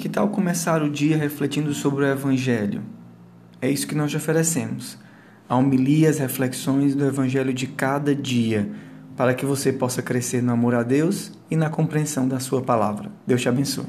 Que tal começar o dia refletindo sobre o Evangelho? É isso que nós te oferecemos. A homilia, as reflexões do Evangelho de cada dia, para que você possa crescer no amor a Deus e na compreensão da Sua palavra. Deus te abençoe.